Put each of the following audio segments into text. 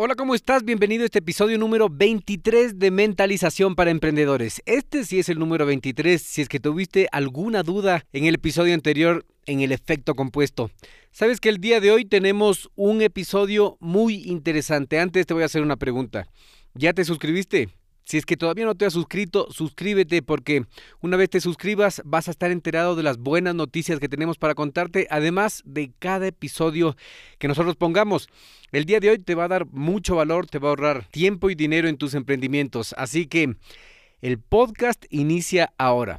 Hola, ¿cómo estás? Bienvenido a este episodio número 23 de Mentalización para Emprendedores. Este sí es el número 23, si es que tuviste alguna duda en el episodio anterior en el efecto compuesto. Sabes que el día de hoy tenemos un episodio muy interesante. Antes te voy a hacer una pregunta. ¿Ya te suscribiste? Si es que todavía no te has suscrito, suscríbete porque una vez te suscribas vas a estar enterado de las buenas noticias que tenemos para contarte, además de cada episodio que nosotros pongamos. El día de hoy te va a dar mucho valor, te va a ahorrar tiempo y dinero en tus emprendimientos. Así que el podcast inicia ahora.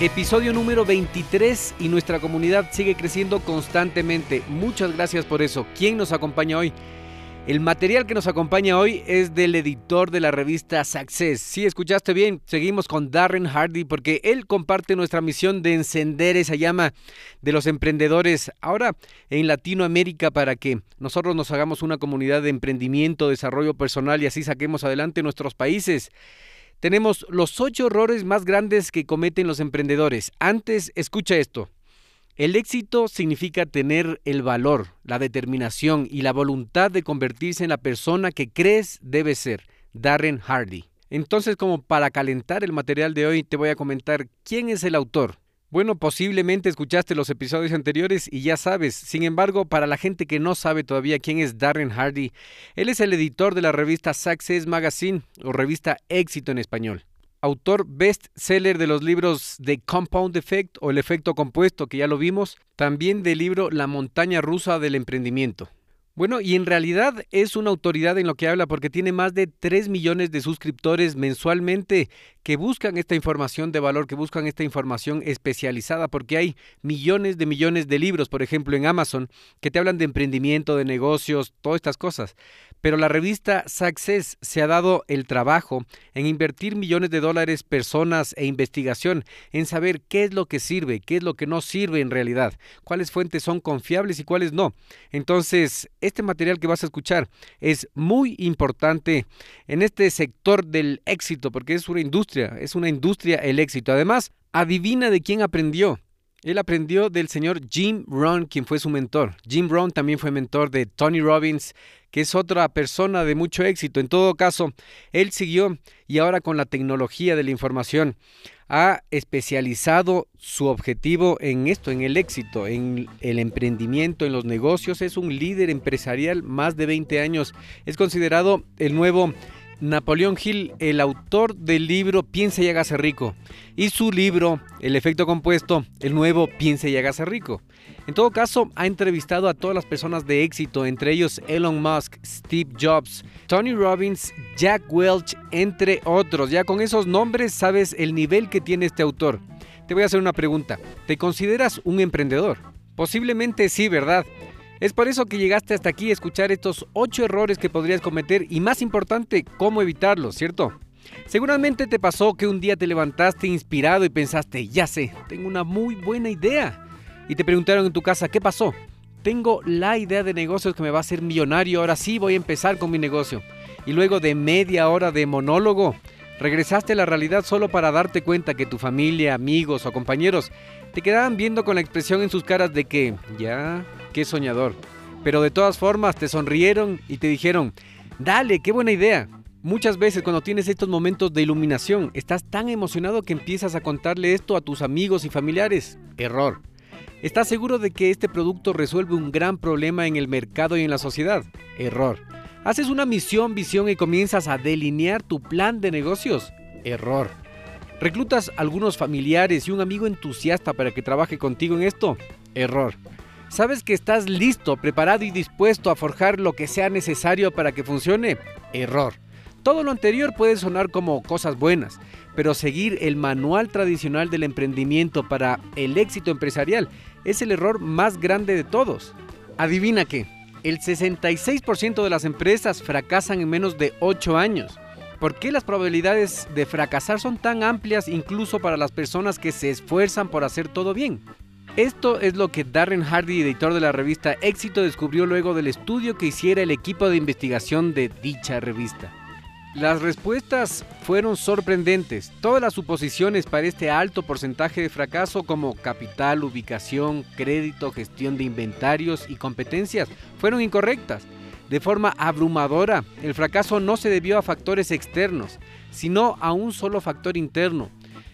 Episodio número 23 y nuestra comunidad sigue creciendo constantemente. Muchas gracias por eso. ¿Quién nos acompaña hoy? El material que nos acompaña hoy es del editor de la revista Success. Si escuchaste bien, seguimos con Darren Hardy porque él comparte nuestra misión de encender esa llama de los emprendedores ahora en Latinoamérica para que nosotros nos hagamos una comunidad de emprendimiento, desarrollo personal y así saquemos adelante nuestros países tenemos los ocho errores más grandes que cometen los emprendedores. Antes, escucha esto. El éxito significa tener el valor, la determinación y la voluntad de convertirse en la persona que crees debe ser. Darren Hardy. Entonces, como para calentar el material de hoy, te voy a comentar quién es el autor. Bueno, posiblemente escuchaste los episodios anteriores y ya sabes. Sin embargo, para la gente que no sabe todavía quién es Darren Hardy, él es el editor de la revista Success Magazine o revista Éxito en español. Autor best-seller de los libros The Compound Effect o El efecto compuesto, que ya lo vimos, también del libro La montaña rusa del emprendimiento. Bueno, y en realidad es una autoridad en lo que habla porque tiene más de 3 millones de suscriptores mensualmente que buscan esta información de valor, que buscan esta información especializada, porque hay millones de millones de libros, por ejemplo, en Amazon, que te hablan de emprendimiento, de negocios, todas estas cosas. Pero la revista Success se ha dado el trabajo en invertir millones de dólares, personas e investigación en saber qué es lo que sirve, qué es lo que no sirve en realidad, cuáles fuentes son confiables y cuáles no. Entonces, este material que vas a escuchar es muy importante en este sector del éxito, porque es una industria, es una industria el éxito. Además, adivina de quién aprendió. Él aprendió del señor Jim Rohn, quien fue su mentor. Jim Rohn también fue mentor de Tony Robbins, que es otra persona de mucho éxito. En todo caso, él siguió y ahora con la tecnología de la información ha especializado su objetivo en esto, en el éxito, en el emprendimiento, en los negocios. Es un líder empresarial, más de 20 años. Es considerado el nuevo Napoleón Hill, el autor del libro Piensa y hágase rico, y su libro El efecto compuesto, el nuevo Piensa y hágase rico. En todo caso, ha entrevistado a todas las personas de éxito, entre ellos Elon Musk, Steve Jobs, Tony Robbins, Jack Welch, entre otros. Ya con esos nombres sabes el nivel que tiene este autor. Te voy a hacer una pregunta. ¿Te consideras un emprendedor? Posiblemente sí, ¿verdad? Es por eso que llegaste hasta aquí a escuchar estos 8 errores que podrías cometer y más importante, cómo evitarlos, ¿cierto? Seguramente te pasó que un día te levantaste inspirado y pensaste, ya sé, tengo una muy buena idea. Y te preguntaron en tu casa, ¿qué pasó? Tengo la idea de negocios que me va a hacer millonario, ahora sí voy a empezar con mi negocio. Y luego de media hora de monólogo, Regresaste a la realidad solo para darte cuenta que tu familia, amigos o compañeros te quedaban viendo con la expresión en sus caras de que, ya, qué soñador. Pero de todas formas te sonrieron y te dijeron, dale, qué buena idea. Muchas veces cuando tienes estos momentos de iluminación, estás tan emocionado que empiezas a contarle esto a tus amigos y familiares. Error. ¿Estás seguro de que este producto resuelve un gran problema en el mercado y en la sociedad? Error. ¿Haces una misión, visión y comienzas a delinear tu plan de negocios? Error. ¿Reclutas algunos familiares y un amigo entusiasta para que trabaje contigo en esto? Error. ¿Sabes que estás listo, preparado y dispuesto a forjar lo que sea necesario para que funcione? Error. Todo lo anterior puede sonar como cosas buenas, pero seguir el manual tradicional del emprendimiento para el éxito empresarial es el error más grande de todos. Adivina qué, el 66% de las empresas fracasan en menos de 8 años. ¿Por qué las probabilidades de fracasar son tan amplias incluso para las personas que se esfuerzan por hacer todo bien? Esto es lo que Darren Hardy, editor de la revista Éxito, descubrió luego del estudio que hiciera el equipo de investigación de dicha revista. Las respuestas fueron sorprendentes. Todas las suposiciones para este alto porcentaje de fracaso como capital, ubicación, crédito, gestión de inventarios y competencias fueron incorrectas. De forma abrumadora, el fracaso no se debió a factores externos, sino a un solo factor interno.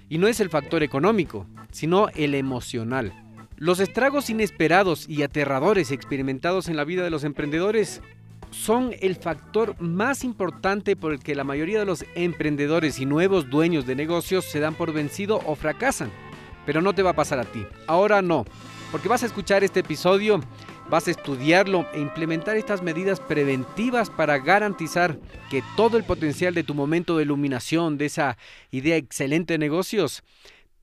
Y no es el factor económico, sino el emocional. Los estragos inesperados y aterradores experimentados en la vida de los emprendedores son el factor más importante por el que la mayoría de los emprendedores y nuevos dueños de negocios se dan por vencido o fracasan. Pero no te va a pasar a ti. Ahora no, porque vas a escuchar este episodio, vas a estudiarlo e implementar estas medidas preventivas para garantizar que todo el potencial de tu momento de iluminación, de esa idea excelente de negocios,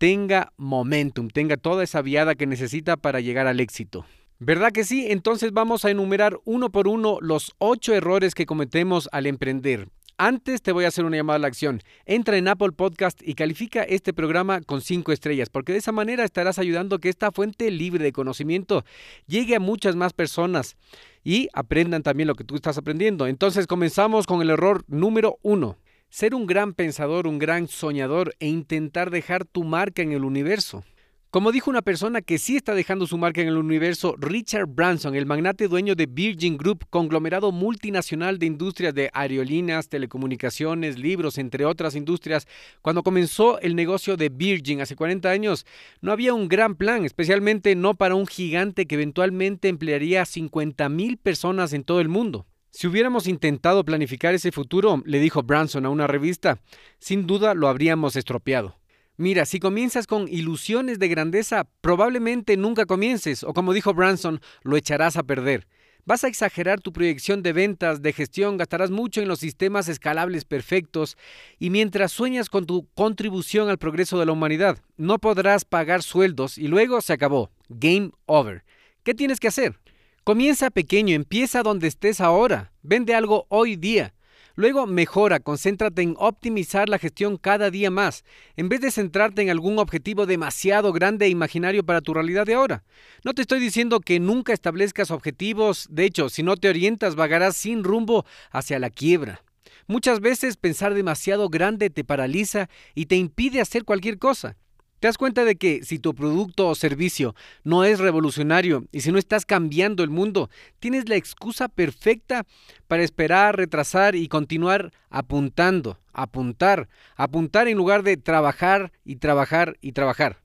tenga momentum, tenga toda esa viada que necesita para llegar al éxito. ¿Verdad que sí? Entonces vamos a enumerar uno por uno los ocho errores que cometemos al emprender. Antes te voy a hacer una llamada a la acción. Entra en Apple Podcast y califica este programa con cinco estrellas, porque de esa manera estarás ayudando que esta fuente libre de conocimiento llegue a muchas más personas y aprendan también lo que tú estás aprendiendo. Entonces comenzamos con el error número uno. Ser un gran pensador, un gran soñador e intentar dejar tu marca en el universo. Como dijo una persona que sí está dejando su marca en el universo, Richard Branson, el magnate dueño de Virgin Group, conglomerado multinacional de industrias de aerolíneas, telecomunicaciones, libros, entre otras industrias, cuando comenzó el negocio de Virgin hace 40 años, no había un gran plan, especialmente no para un gigante que eventualmente emplearía a 50 mil personas en todo el mundo. Si hubiéramos intentado planificar ese futuro, le dijo Branson a una revista, sin duda lo habríamos estropeado. Mira, si comienzas con ilusiones de grandeza, probablemente nunca comiences, o como dijo Branson, lo echarás a perder. Vas a exagerar tu proyección de ventas, de gestión, gastarás mucho en los sistemas escalables perfectos y mientras sueñas con tu contribución al progreso de la humanidad, no podrás pagar sueldos y luego se acabó. Game over. ¿Qué tienes que hacer? Comienza pequeño, empieza donde estés ahora, vende algo hoy día. Luego mejora, concéntrate en optimizar la gestión cada día más, en vez de centrarte en algún objetivo demasiado grande e imaginario para tu realidad de ahora. No te estoy diciendo que nunca establezcas objetivos, de hecho, si no te orientas vagarás sin rumbo hacia la quiebra. Muchas veces pensar demasiado grande te paraliza y te impide hacer cualquier cosa. ¿Te das cuenta de que si tu producto o servicio no es revolucionario y si no estás cambiando el mundo, tienes la excusa perfecta para esperar, retrasar y continuar apuntando, apuntar, apuntar en lugar de trabajar y trabajar y trabajar?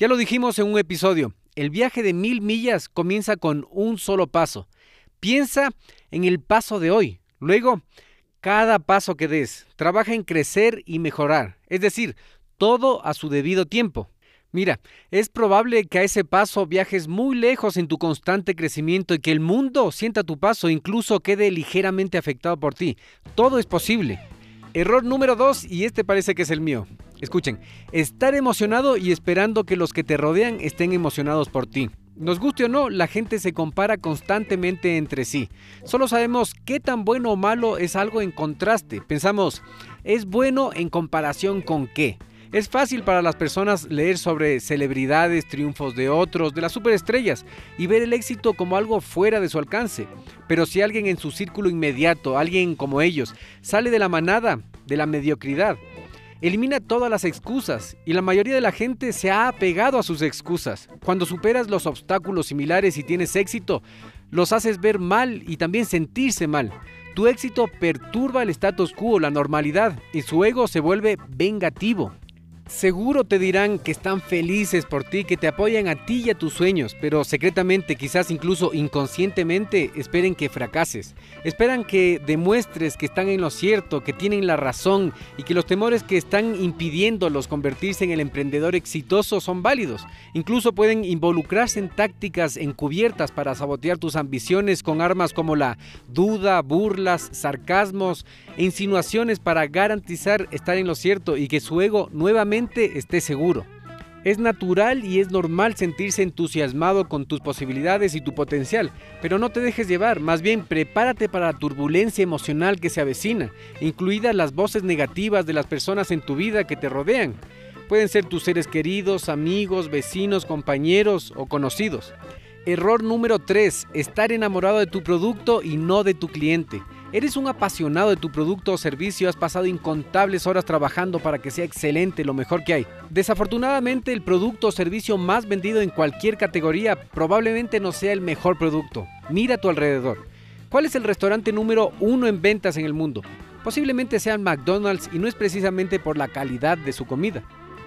Ya lo dijimos en un episodio, el viaje de mil millas comienza con un solo paso. Piensa en el paso de hoy. Luego, cada paso que des, trabaja en crecer y mejorar. Es decir, todo a su debido tiempo. Mira, es probable que a ese paso viajes muy lejos en tu constante crecimiento y que el mundo sienta tu paso, incluso quede ligeramente afectado por ti. Todo es posible. Error número dos, y este parece que es el mío. Escuchen, estar emocionado y esperando que los que te rodean estén emocionados por ti. Nos guste o no, la gente se compara constantemente entre sí. Solo sabemos qué tan bueno o malo es algo en contraste. Pensamos, ¿es bueno en comparación con qué? Es fácil para las personas leer sobre celebridades, triunfos de otros, de las superestrellas, y ver el éxito como algo fuera de su alcance. Pero si alguien en su círculo inmediato, alguien como ellos, sale de la manada, de la mediocridad, Elimina todas las excusas y la mayoría de la gente se ha apegado a sus excusas. Cuando superas los obstáculos similares y tienes éxito, los haces ver mal y también sentirse mal. Tu éxito perturba el status quo, la normalidad, y su ego se vuelve vengativo. Seguro te dirán que están felices por ti, que te apoyan a ti y a tus sueños, pero secretamente, quizás incluso inconscientemente, esperen que fracases. Esperan que demuestres que están en lo cierto, que tienen la razón y que los temores que están impidiéndolos convertirse en el emprendedor exitoso son válidos. Incluso pueden involucrarse en tácticas encubiertas para sabotear tus ambiciones con armas como la duda, burlas, sarcasmos e insinuaciones para garantizar estar en lo cierto y que su ego nuevamente esté seguro. Es natural y es normal sentirse entusiasmado con tus posibilidades y tu potencial, pero no te dejes llevar, más bien prepárate para la turbulencia emocional que se avecina, incluidas las voces negativas de las personas en tu vida que te rodean. Pueden ser tus seres queridos, amigos, vecinos, compañeros o conocidos. Error número 3. Estar enamorado de tu producto y no de tu cliente. Eres un apasionado de tu producto o servicio, has pasado incontables horas trabajando para que sea excelente, lo mejor que hay. Desafortunadamente, el producto o servicio más vendido en cualquier categoría probablemente no sea el mejor producto. Mira a tu alrededor. ¿Cuál es el restaurante número uno en ventas en el mundo? Posiblemente sea McDonald's y no es precisamente por la calidad de su comida.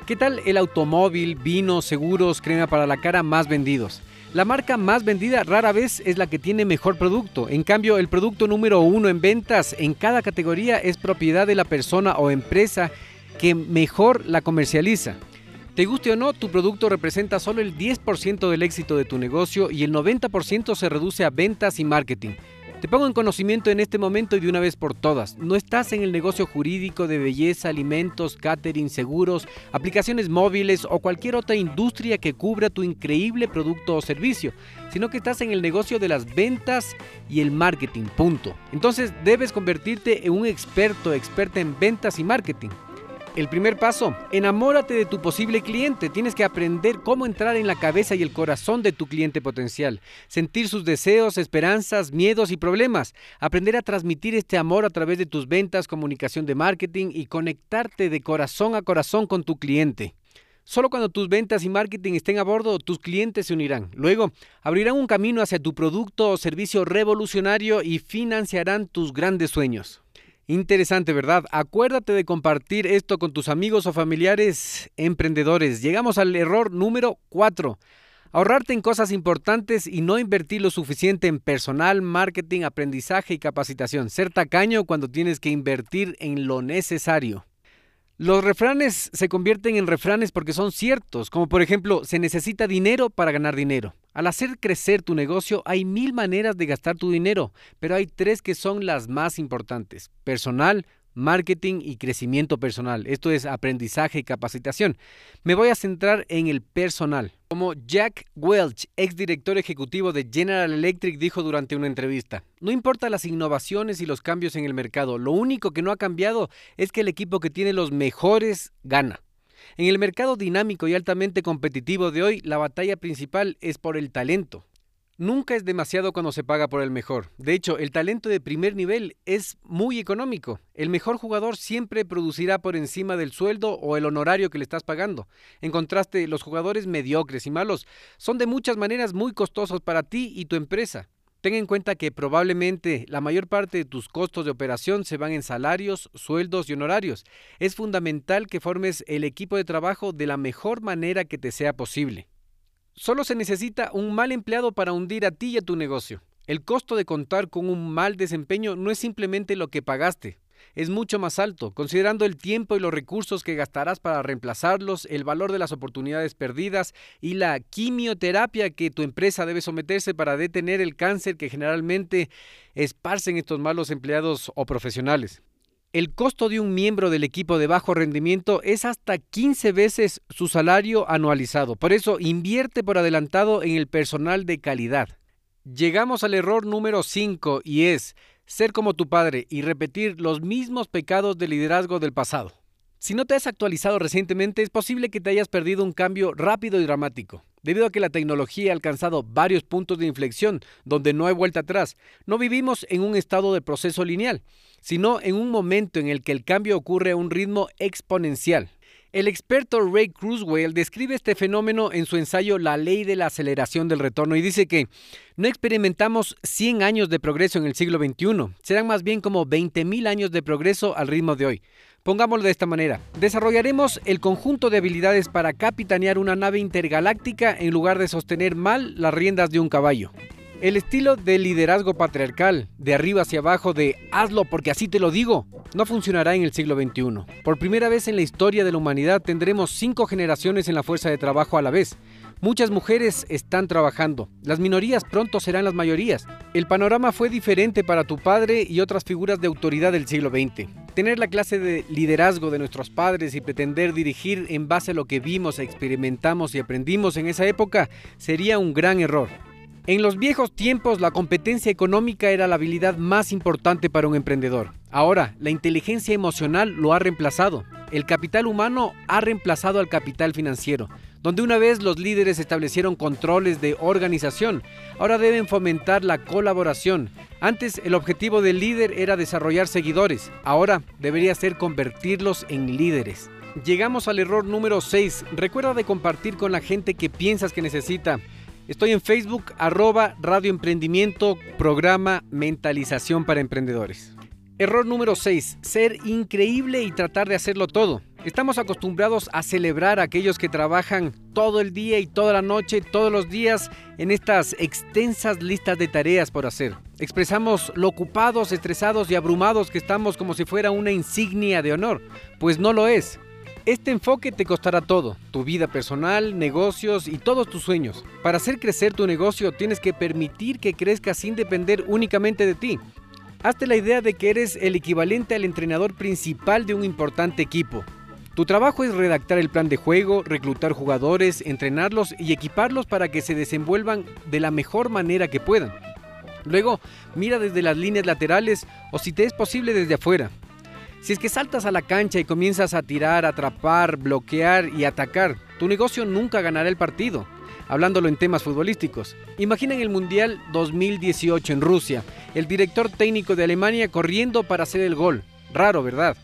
¿Qué tal el automóvil, vino, seguros, crema para la cara más vendidos? La marca más vendida rara vez es la que tiene mejor producto. En cambio, el producto número uno en ventas en cada categoría es propiedad de la persona o empresa que mejor la comercializa. Te guste o no, tu producto representa solo el 10% del éxito de tu negocio y el 90% se reduce a ventas y marketing. Te pongo en conocimiento en este momento y de una vez por todas. No estás en el negocio jurídico de belleza, alimentos, catering, seguros, aplicaciones móviles o cualquier otra industria que cubra tu increíble producto o servicio, sino que estás en el negocio de las ventas y el marketing, punto. Entonces debes convertirte en un experto, experta en ventas y marketing. El primer paso, enamórate de tu posible cliente. Tienes que aprender cómo entrar en la cabeza y el corazón de tu cliente potencial, sentir sus deseos, esperanzas, miedos y problemas, aprender a transmitir este amor a través de tus ventas, comunicación de marketing y conectarte de corazón a corazón con tu cliente. Solo cuando tus ventas y marketing estén a bordo, tus clientes se unirán. Luego, abrirán un camino hacia tu producto o servicio revolucionario y financiarán tus grandes sueños. Interesante, ¿verdad? Acuérdate de compartir esto con tus amigos o familiares emprendedores. Llegamos al error número 4. Ahorrarte en cosas importantes y no invertir lo suficiente en personal, marketing, aprendizaje y capacitación. Ser tacaño cuando tienes que invertir en lo necesario. Los refranes se convierten en refranes porque son ciertos, como por ejemplo, se necesita dinero para ganar dinero. Al hacer crecer tu negocio hay mil maneras de gastar tu dinero, pero hay tres que son las más importantes. Personal, marketing y crecimiento personal. Esto es aprendizaje y capacitación. Me voy a centrar en el personal. Como Jack Welch, exdirector ejecutivo de General Electric, dijo durante una entrevista, no importa las innovaciones y los cambios en el mercado, lo único que no ha cambiado es que el equipo que tiene los mejores gana. En el mercado dinámico y altamente competitivo de hoy, la batalla principal es por el talento. Nunca es demasiado cuando se paga por el mejor. De hecho, el talento de primer nivel es muy económico. El mejor jugador siempre producirá por encima del sueldo o el honorario que le estás pagando. En contraste, los jugadores mediocres y malos son de muchas maneras muy costosos para ti y tu empresa. Ten en cuenta que probablemente la mayor parte de tus costos de operación se van en salarios, sueldos y honorarios. Es fundamental que formes el equipo de trabajo de la mejor manera que te sea posible. Solo se necesita un mal empleado para hundir a ti y a tu negocio. El costo de contar con un mal desempeño no es simplemente lo que pagaste, es mucho más alto, considerando el tiempo y los recursos que gastarás para reemplazarlos, el valor de las oportunidades perdidas y la quimioterapia que tu empresa debe someterse para detener el cáncer que generalmente esparcen estos malos empleados o profesionales. El costo de un miembro del equipo de bajo rendimiento es hasta 15 veces su salario anualizado. Por eso invierte por adelantado en el personal de calidad. Llegamos al error número 5 y es ser como tu padre y repetir los mismos pecados de liderazgo del pasado. Si no te has actualizado recientemente, es posible que te hayas perdido un cambio rápido y dramático. Debido a que la tecnología ha alcanzado varios puntos de inflexión donde no hay vuelta atrás, no vivimos en un estado de proceso lineal, sino en un momento en el que el cambio ocurre a un ritmo exponencial. El experto Ray Kurzweil describe este fenómeno en su ensayo La ley de la aceleración del retorno y dice que no experimentamos 100 años de progreso en el siglo XXI, serán más bien como 20.000 años de progreso al ritmo de hoy. Pongámoslo de esta manera, desarrollaremos el conjunto de habilidades para capitanear una nave intergaláctica en lugar de sostener mal las riendas de un caballo. El estilo de liderazgo patriarcal, de arriba hacia abajo, de hazlo porque así te lo digo, no funcionará en el siglo XXI. Por primera vez en la historia de la humanidad tendremos cinco generaciones en la fuerza de trabajo a la vez. Muchas mujeres están trabajando, las minorías pronto serán las mayorías. El panorama fue diferente para tu padre y otras figuras de autoridad del siglo XX. Tener la clase de liderazgo de nuestros padres y pretender dirigir en base a lo que vimos, experimentamos y aprendimos en esa época sería un gran error. En los viejos tiempos la competencia económica era la habilidad más importante para un emprendedor. Ahora, la inteligencia emocional lo ha reemplazado. El capital humano ha reemplazado al capital financiero. Donde una vez los líderes establecieron controles de organización, ahora deben fomentar la colaboración. Antes el objetivo del líder era desarrollar seguidores, ahora debería ser convertirlos en líderes. Llegamos al error número 6. Recuerda de compartir con la gente que piensas que necesita. Estoy en Facebook, arroba Radio Emprendimiento, programa Mentalización para Emprendedores. Error número 6. Ser increíble y tratar de hacerlo todo. Estamos acostumbrados a celebrar a aquellos que trabajan todo el día y toda la noche, todos los días, en estas extensas listas de tareas por hacer. Expresamos lo ocupados, estresados y abrumados que estamos como si fuera una insignia de honor, pues no lo es. Este enfoque te costará todo, tu vida personal, negocios y todos tus sueños. Para hacer crecer tu negocio tienes que permitir que crezca sin depender únicamente de ti. Hazte la idea de que eres el equivalente al entrenador principal de un importante equipo. Tu trabajo es redactar el plan de juego, reclutar jugadores, entrenarlos y equiparlos para que se desenvuelvan de la mejor manera que puedan. Luego, mira desde las líneas laterales o si te es posible desde afuera. Si es que saltas a la cancha y comienzas a tirar, atrapar, bloquear y atacar, tu negocio nunca ganará el partido. Hablándolo en temas futbolísticos. Imaginen el Mundial 2018 en Rusia, el director técnico de Alemania corriendo para hacer el gol. Raro, ¿verdad?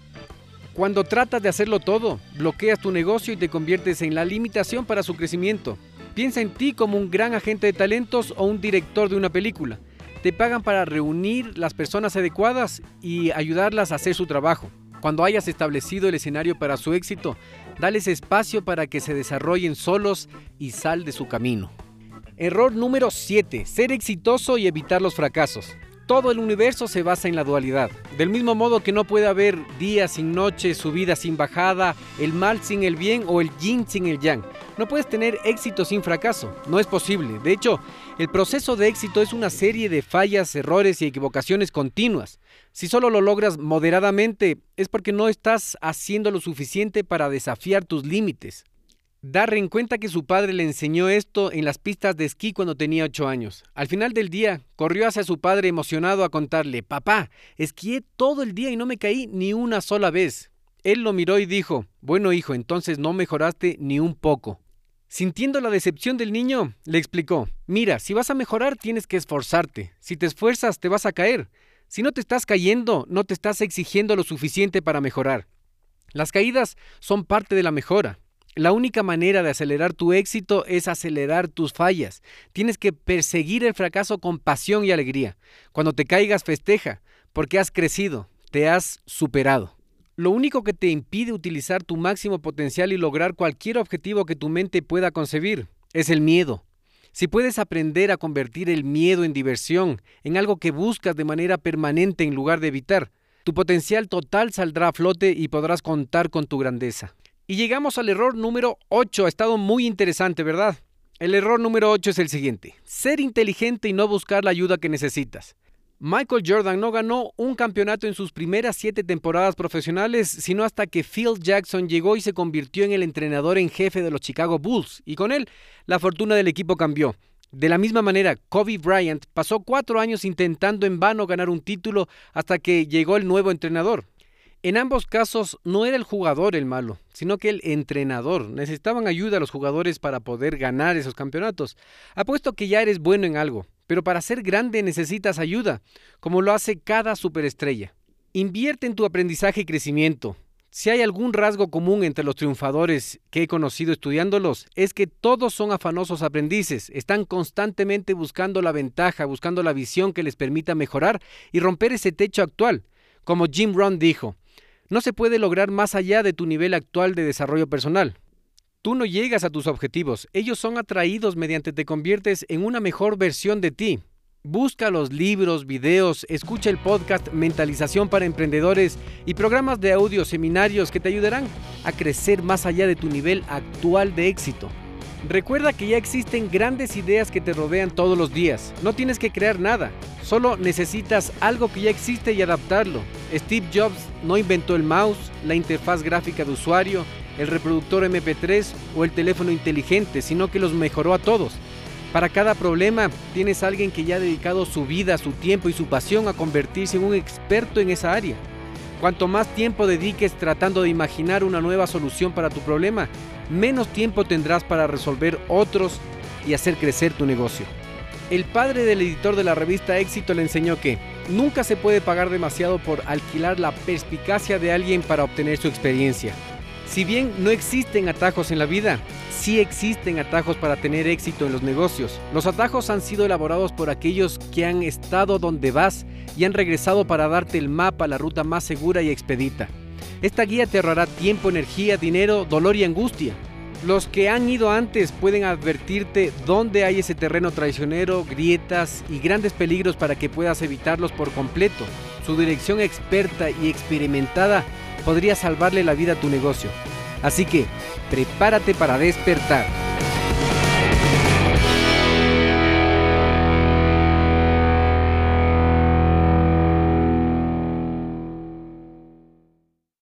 Cuando tratas de hacerlo todo, bloqueas tu negocio y te conviertes en la limitación para su crecimiento. Piensa en ti como un gran agente de talentos o un director de una película. Te pagan para reunir las personas adecuadas y ayudarlas a hacer su trabajo. Cuando hayas establecido el escenario para su éxito, dales espacio para que se desarrollen solos y sal de su camino. Error número 7. Ser exitoso y evitar los fracasos. Todo el universo se basa en la dualidad. Del mismo modo que no puede haber día sin noche, subida sin bajada, el mal sin el bien o el yin sin el yang. No puedes tener éxito sin fracaso. No es posible. De hecho, el proceso de éxito es una serie de fallas, errores y equivocaciones continuas. Si solo lo logras moderadamente, es porque no estás haciendo lo suficiente para desafiar tus límites. Darren cuenta que su padre le enseñó esto en las pistas de esquí cuando tenía 8 años. Al final del día, corrió hacia su padre emocionado a contarle, papá, esquié todo el día y no me caí ni una sola vez. Él lo miró y dijo, bueno hijo, entonces no mejoraste ni un poco. Sintiendo la decepción del niño, le explicó, mira, si vas a mejorar tienes que esforzarte. Si te esfuerzas, te vas a caer. Si no te estás cayendo, no te estás exigiendo lo suficiente para mejorar. Las caídas son parte de la mejora. La única manera de acelerar tu éxito es acelerar tus fallas. Tienes que perseguir el fracaso con pasión y alegría. Cuando te caigas, festeja, porque has crecido, te has superado. Lo único que te impide utilizar tu máximo potencial y lograr cualquier objetivo que tu mente pueda concebir es el miedo. Si puedes aprender a convertir el miedo en diversión, en algo que buscas de manera permanente en lugar de evitar, tu potencial total saldrá a flote y podrás contar con tu grandeza. Y llegamos al error número 8. Ha estado muy interesante, ¿verdad? El error número 8 es el siguiente. Ser inteligente y no buscar la ayuda que necesitas. Michael Jordan no ganó un campeonato en sus primeras siete temporadas profesionales, sino hasta que Phil Jackson llegó y se convirtió en el entrenador en jefe de los Chicago Bulls, y con él la fortuna del equipo cambió. De la misma manera, Kobe Bryant pasó cuatro años intentando en vano ganar un título hasta que llegó el nuevo entrenador. En ambos casos no era el jugador el malo, sino que el entrenador. Necesitaban ayuda a los jugadores para poder ganar esos campeonatos. Apuesto que ya eres bueno en algo, pero para ser grande necesitas ayuda, como lo hace cada superestrella. Invierte en tu aprendizaje y crecimiento. Si hay algún rasgo común entre los triunfadores que he conocido estudiándolos, es que todos son afanosos aprendices, están constantemente buscando la ventaja, buscando la visión que les permita mejorar y romper ese techo actual. Como Jim Rohn dijo, no se puede lograr más allá de tu nivel actual de desarrollo personal. Tú no llegas a tus objetivos, ellos son atraídos mediante te conviertes en una mejor versión de ti. Busca los libros, videos, escucha el podcast Mentalización para Emprendedores y programas de audio, seminarios que te ayudarán a crecer más allá de tu nivel actual de éxito. Recuerda que ya existen grandes ideas que te rodean todos los días. No tienes que crear nada, solo necesitas algo que ya existe y adaptarlo. Steve Jobs no inventó el mouse, la interfaz gráfica de usuario, el reproductor MP3 o el teléfono inteligente, sino que los mejoró a todos. Para cada problema tienes alguien que ya ha dedicado su vida, su tiempo y su pasión a convertirse en un experto en esa área. Cuanto más tiempo dediques tratando de imaginar una nueva solución para tu problema, menos tiempo tendrás para resolver otros y hacer crecer tu negocio. El padre del editor de la revista Éxito le enseñó que nunca se puede pagar demasiado por alquilar la perspicacia de alguien para obtener su experiencia. Si bien no existen atajos en la vida, sí existen atajos para tener éxito en los negocios. Los atajos han sido elaborados por aquellos que han estado donde vas y han regresado para darte el mapa, la ruta más segura y expedita. Esta guía te ahorrará tiempo, energía, dinero, dolor y angustia. Los que han ido antes pueden advertirte dónde hay ese terreno traicionero, grietas y grandes peligros para que puedas evitarlos por completo. Su dirección experta y experimentada podría salvarle la vida a tu negocio. Así que prepárate para despertar.